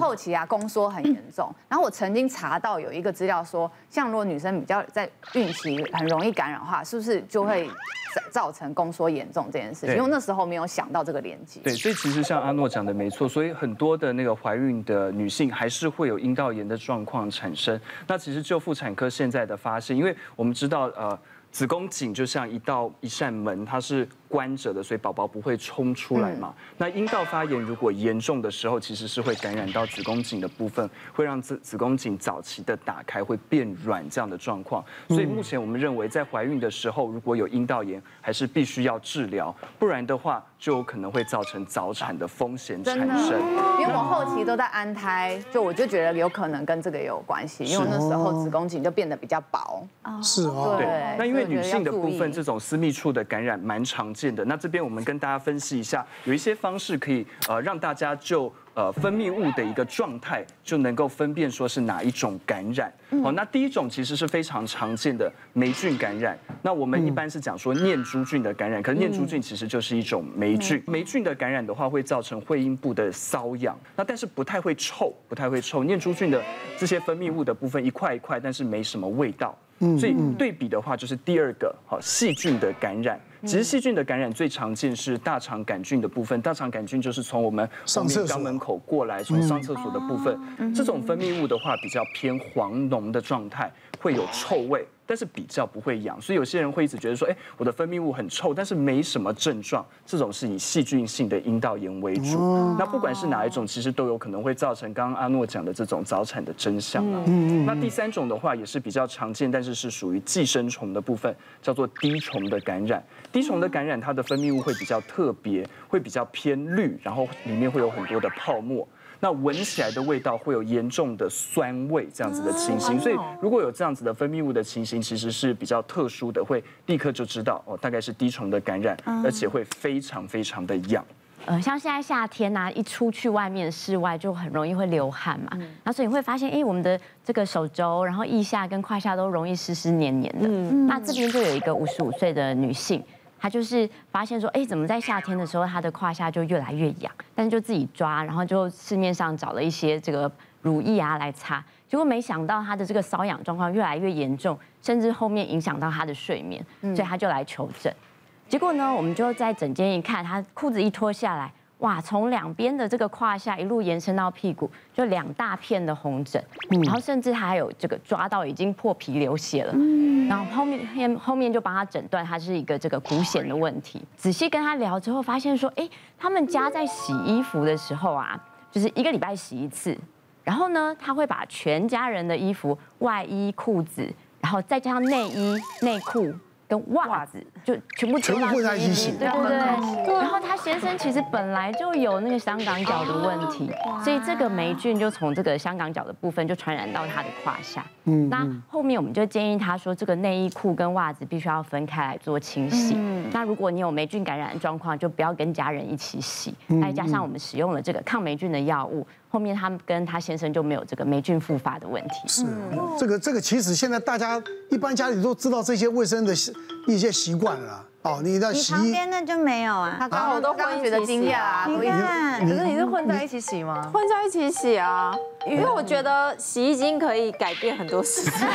后期啊，宫缩很严重。然后我曾经查到有一个资料说，像如果女生比较在孕期很容易感染的话，是不是就会造成宫缩严重这件事情？因为那时候没有想到这个连接。对，所以其实像阿诺讲的没错，所以很多的那个怀孕的女性还是会有阴道炎的状况产生。那其实就妇产科现在的发现，因为我们知道呃。子宫颈就像一道一扇门，它是关着的，所以宝宝不会冲出来嘛。那阴道发炎如果严重的时候，其实是会感染到子宫颈的部分，会让子子宫颈早期的打开会变软这样的状况。所以目前我们认为，在怀孕的时候如果有阴道炎，还是必须要治疗，不然的话就有可能会造成早产的风险产生。因为我后期都在安胎，就我就觉得有可能跟这个也有关系，因为那时候子宫颈就变得比较薄。是哦，对，那因为。女性的部分，这种私密处的感染蛮常见的。那这边我们跟大家分析一下，有一些方式可以呃让大家就呃分泌物的一个状态就能够分辨说是哪一种感染。好，那第一种其实是非常常见的霉菌感染。那我们一般是讲说念珠菌的感染，可是念珠菌其实就是一种霉菌。霉菌的感染的话，会造成会阴部的瘙痒，那但是不太会臭，不太会臭。念珠菌的这些分泌物的部分一块一块，但是没什么味道。所以对比的话，就是第二个好细菌的感染。其实细菌的感染最常见是大肠杆菌的部分。大肠杆菌就是从我们上面肛门口过来，从上厕所的部分。这种分泌物的话，比较偏黄浓的状态，会有臭味。但是比较不会痒，所以有些人会一直觉得说，哎，我的分泌物很臭，但是没什么症状。这种是以细菌性的阴道炎为主。那不管是哪一种，其实都有可能会造成刚刚阿诺讲的这种早产的真相啊。那第三种的话也是比较常见，但是是属于寄生虫的部分，叫做滴虫的感染。滴虫的感染，它的分泌物会比较特别，会比较偏绿，然后里面会有很多的泡沫。那闻起来的味道会有严重的酸味，这样子的情形，所以如果有这样子的分泌物的情形，其实是比较特殊的，会立刻就知道哦，大概是滴虫的感染，而且会非常非常的痒。呃，像现在夏天呐，一出去外面室外就很容易会流汗嘛，那所以你会发现，哎，我们的这个手肘，然后腋下跟胯下都容易湿湿黏黏的。那这边就有一个五十五岁的女性。他就是发现说，哎，怎么在夏天的时候，他的胯下就越来越痒，但是就自己抓，然后就市面上找了一些这个乳液啊来擦，结果没想到他的这个瘙痒状况越来越严重，甚至后面影响到他的睡眠，所以他就来求诊。结果呢，我们就在诊间一看，他裤子一脱下来。哇，从两边的这个胯下一路延伸到屁股，就两大片的红疹，然后甚至还有这个抓到已经破皮流血了，然后后面后面就帮他诊断，他是一个这个骨癣的问题。仔细跟他聊之后，发现说，哎，他们家在洗衣服的时候啊，就是一个礼拜洗一次，然后呢，他会把全家人的衣服、外衣、裤子，然后再加上内衣、内裤。跟袜子就全部全部混在一起，对对对？然后他先生其实本来就有那个香港脚的问题，所以这个霉菌就从这个香港脚的部分就传染到他的胯下。嗯，那后面我们就建议他说，这个内衣裤跟袜子必须要分开来做清洗。嗯，那如果你有霉菌感染的状况，就不要跟家人一起洗。再加上我们使用了这个抗霉菌的药物。后面他跟他先生就没有这个霉菌复发的问题。是，这个这个其实现在大家一般家里都知道这些卫生的一些习惯了。哦，你的洗衣那就没有啊。他我都混觉得惊讶啊。你看，可是你是混在一起洗吗？混在一起洗啊，因为我觉得洗衣精可以改变很多事情。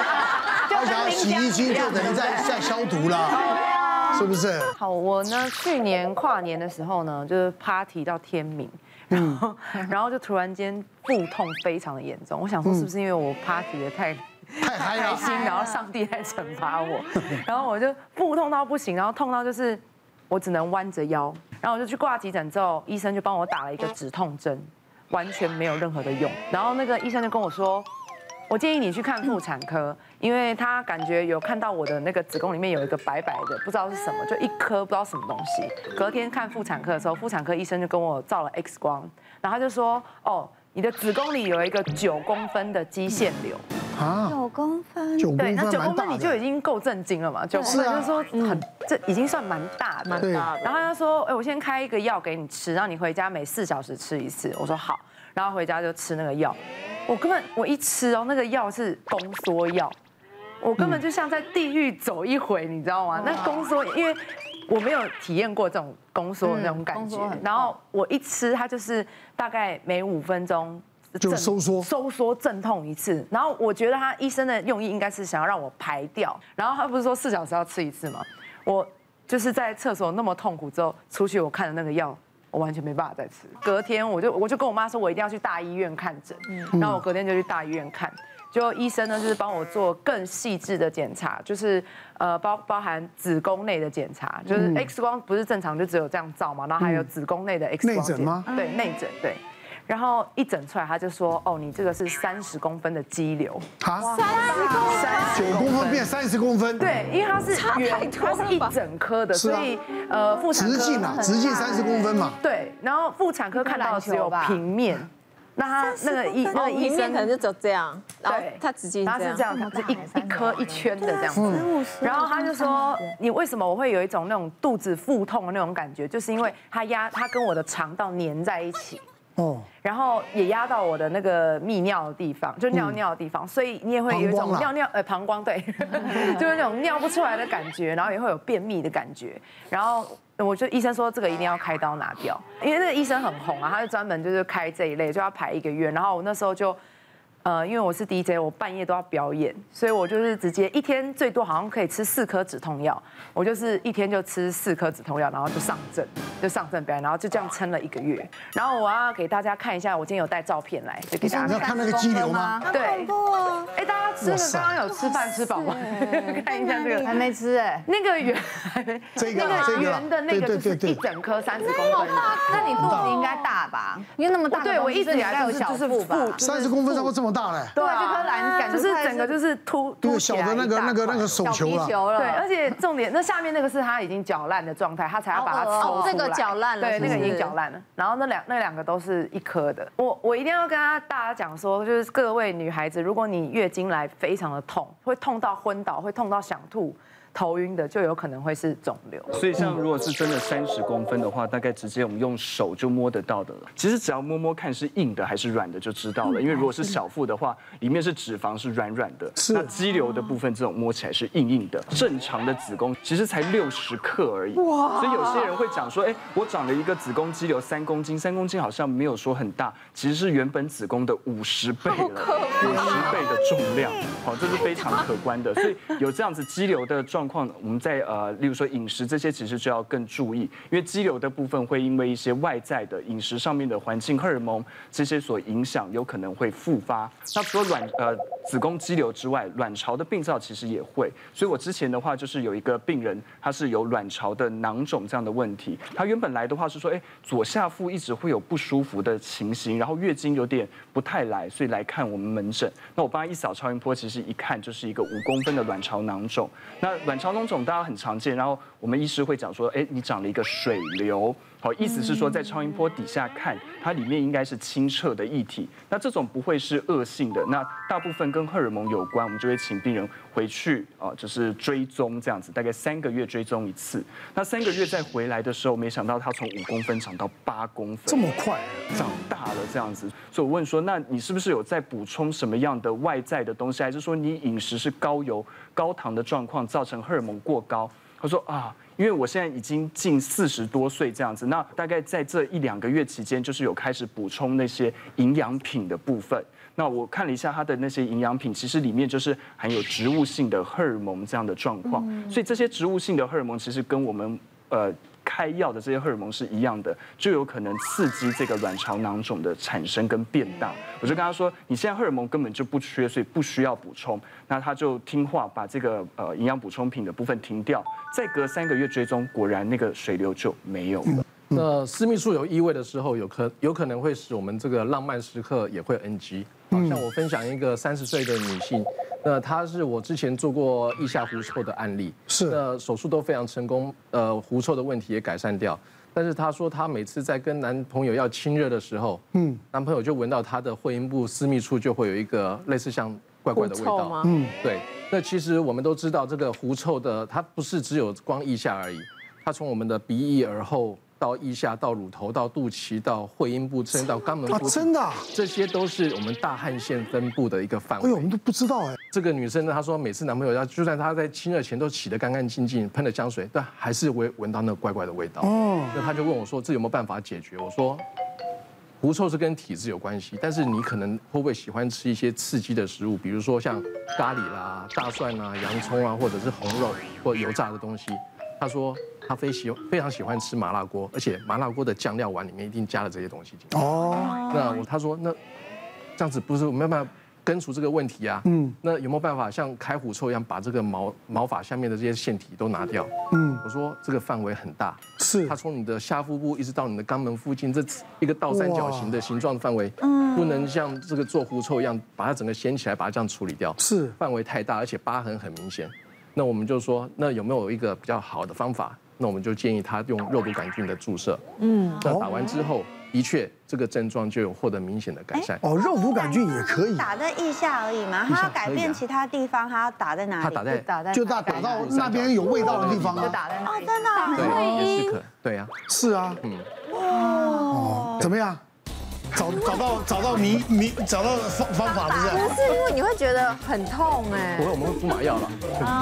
就想洗衣精就等于在在消毒了，是不是？好，我呢去年跨年的时候呢，就是 party 到天明。然后，然后就突然间腹痛非常的严重。我想说，是不是因为我 party 的 太太开心，然后上帝在惩罚我？然后我就腹痛到不行，然后痛到就是我只能弯着腰。然后我就去挂急诊之后，医生就帮我打了一个止痛针，完全没有任何的用。然后那个医生就跟我说，我建议你去看妇产科，因为他感觉有看到我的那个子宫里面有一个白白的，不知道是什么，就一颗不知道什么东西。隔天看妇产科的时候，妇产科医生就跟我照了 X 光，然后他就说，哦，你的子宫里有一个九公分的肌腺瘤。啊，九公分，对，那九公分你就已经够震惊了嘛？九公分就是说很，这已经算蛮大的，蛮大的。然后他就说，哎，我先开一个药给你吃，让你回家每四小时吃一次。我说好，然后回家就吃那个药。我根本我一吃哦，那个药是宫缩药，我根本就像在地狱走一回，你知道吗？那宫缩，因为我没有体验过这种宫缩的那种感觉，然后我一吃它就是大概每五分钟就收缩收缩阵痛一次，然后我觉得他医生的用意应该是想要让我排掉，然后他不是说四小时要吃一次吗？我就是在厕所那么痛苦之后出去，我看了那个药。我完全没办法再吃。隔天我就我就跟我妈说，我一定要去大医院看诊。然后我隔天就去大医院看，就医生呢就是帮我做更细致的检查，就是呃包包含子宫内的检查，就是 X 光不是正常就只有这样照嘛，然后还有子宫内的 X 光。内诊吗？对，内诊对。然后一整出来，他就说：“哦，你这个是三十公分的肌瘤。”啊，三十公分，九公分变三十公分。对，因为它是圆，它是一整颗的，所以呃，妇产科直径啊，直径三十公分嘛。对，然后妇产科看到只有平面，那他那个医那个医生可能就只有这样，对，他直径他是这样，他是一一颗一圈的这样子。然后他就说：“你为什么我会有一种那种肚子腹痛的那种感觉？就是因为他压他跟我的肠道粘在一起。”哦，然后也压到我的那个泌尿的地方，就尿尿的地方，所以你也会有一种尿尿呃膀胱对，就是那种尿不出来的感觉，然后也会有便秘的感觉，然后我就医生说这个一定要开刀拿掉，因为那个医生很红啊，他就专门就是开这一类，就要排一个月，然后我那时候就。呃，因为我是 DJ，我半夜都要表演，所以我就是直接一天最多好像可以吃四颗止痛药，我就是一天就吃四颗止痛药，然后就上阵，就上阵表演，然后就这样撑了一个月。然后我要给大家看一下，我今天有带照片来，就给大家看。你要看那个肌瘤吗？对。哎，大家吃了刚刚有吃饭吃饱吗？看一下这个，还没吃哎，那个圆，这个那个圆的那个就是一整颗三十公分。那你肚子应该大吧？因为那么大。对，我一直以来都是小腹吧，三十公分差不多这么。大嘞，对啊，这颗篮感就是整个就是凸凸小的那个那个那个手球了，对，而且重点那下面那个是它已经搅烂的状态，它才要把它抽出来。这个搅烂了，对，那个已经搅烂了。然后那两那两个都是一颗的。我我一定要跟大家讲说，就是各位女孩子，如果你月经来非常的痛，会痛到昏倒，会痛到想吐。头晕的就有可能会是肿瘤，所以像如果是真的三十公分的话，大概直接我们用手就摸得到的了。其实只要摸摸看是硬的还是软的就知道了，因为如果是小腹的话，里面是脂肪是软软的，那肌瘤的部分这种摸起来是硬硬的。正常的子宫其实才六十克而已，哇！所以有些人会讲说，哎，我长了一个子宫肌瘤三公斤，三公斤好像没有说很大，其实是原本子宫的五十倍了，五十倍的重量，好，这是非常可观的。所以有这样子肌瘤的状。状况，我们在呃，例如说饮食这些，其实就要更注意，因为肌瘤的部分会因为一些外在的饮食上面的环境荷尔蒙这些所影响，有可能会复发。那除了卵呃子宫肌瘤之外，卵巢的病灶其实也会。所以我之前的话就是有一个病人，他是有卵巢的囊肿这样的问题。他原本来的话是说，哎，左下腹一直会有不舒服的情形，然后月经有点不太来，所以来看我们门诊。那我帮他一扫超音波，其实一看就是一个五公分的卵巢囊肿。那卵巢囊肿大家很常见，然后我们医师会讲说，哎，你长了一个水瘤，好，意思是说在超音波底下看，它里面应该是清澈的液体。那这种不会是恶性的，那大部分跟荷尔蒙有关，我们就会请病人回去啊，就是追踪这样子，大概三个月追踪一次。那三个月再回来的时候，没想到它从五公分长到八公分，这么快，长大了这样子。所以我问说，那你是不是有在补充什么样的外在的东西，还是说你饮食是高油高糖的状况造成荷尔蒙过高？他说啊，因为我现在已经近四十多岁这样子，那大概在这一两个月期间，就是有开始补充那些营养品的部分。那我看了一下它的那些营养品，其实里面就是含有植物性的荷尔蒙这样的状况。所以这些植物性的荷尔蒙其实跟我们呃。开药的这些荷尔蒙是一样的，就有可能刺激这个卵巢囊肿的产生跟变大。我就跟他说，你现在荷尔蒙根本就不缺，所以不需要补充。那他就听话，把这个呃营养补充品的部分停掉。再隔三个月追踪，果然那个水流就没有了。那私密处有异味的时候，有可有可能会使我们这个浪漫时刻也会 NG。好像我分享一个三十岁的女性。那他是我之前做过腋下狐臭的案例，是那手术都非常成功，呃，狐臭的问题也改善掉。但是她说她每次在跟男朋友要亲热的时候，嗯，男朋友就闻到她的会阴部私密处就会有一个类似像怪怪的味道，嗯，对。那其实我们都知道这个狐臭的，它不是只有光腋下而已，它从我们的鼻翼、耳后。到腋下、到乳头、到肚脐、到会阴部，甚至到肛门真的啊，这些都是我们大汗腺分布的一个范围。哎呦，我们都不知道哎。这个女生呢，她说每次男朋友要，就算她在亲热前都洗得干干净净，喷了香水，但还是会闻到那个怪怪的味道。哦，那她就问我说：“这有没有办法解决？”我说。狐臭是跟体质有关系，但是你可能会不会喜欢吃一些刺激的食物，比如说像咖喱啦、大蒜啊、洋葱啊，或者是红肉或油炸的东西。他说他非喜非常喜欢吃麻辣锅，而且麻辣锅的酱料碗里面一定加了这些东西进去。哦，那我他说那这样子不是没办法。根除这个问题啊，嗯，那有没有办法像开狐臭一样，把这个毛毛发下面的这些腺体都拿掉？嗯，我说这个范围很大，是，它从你的下腹部一直到你的肛门附近，这一个倒三角形的形状的范围，嗯，不能像这个做狐臭一样，把它整个掀起来，把它这样处理掉，是，范围太大，而且疤痕很明显。那我们就说，那有没有一个比较好的方法？那我们就建议他用肉毒杆菌的注射，嗯，那打完之后。的确，这个症状就有获得明显的改善。哦，肉毒杆菌也可以打在腋下而已嘛？它要改变其他地方，它要打在哪里？它打在打在就打打到那边有味道的地方啊。就打在哦，真的会阴。对呀，是啊。嗯。哦。怎么样？找找到找到迷迷找到方方法不是？不是因为你会觉得很痛哎。不会，我们会敷麻药了。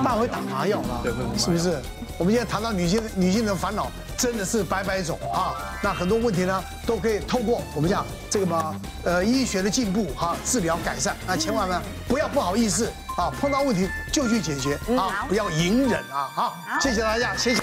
大会打麻药了。对，是不是？我们现在谈到女性女性的烦恼。真的是百百种啊！那很多问题呢，都可以透过我们讲这个嘛，呃，医学的进步哈，治疗改善。那千万呢，不要不好意思啊，碰到问题就去解决啊，不要隐忍啊！好，谢谢大家，谢谢。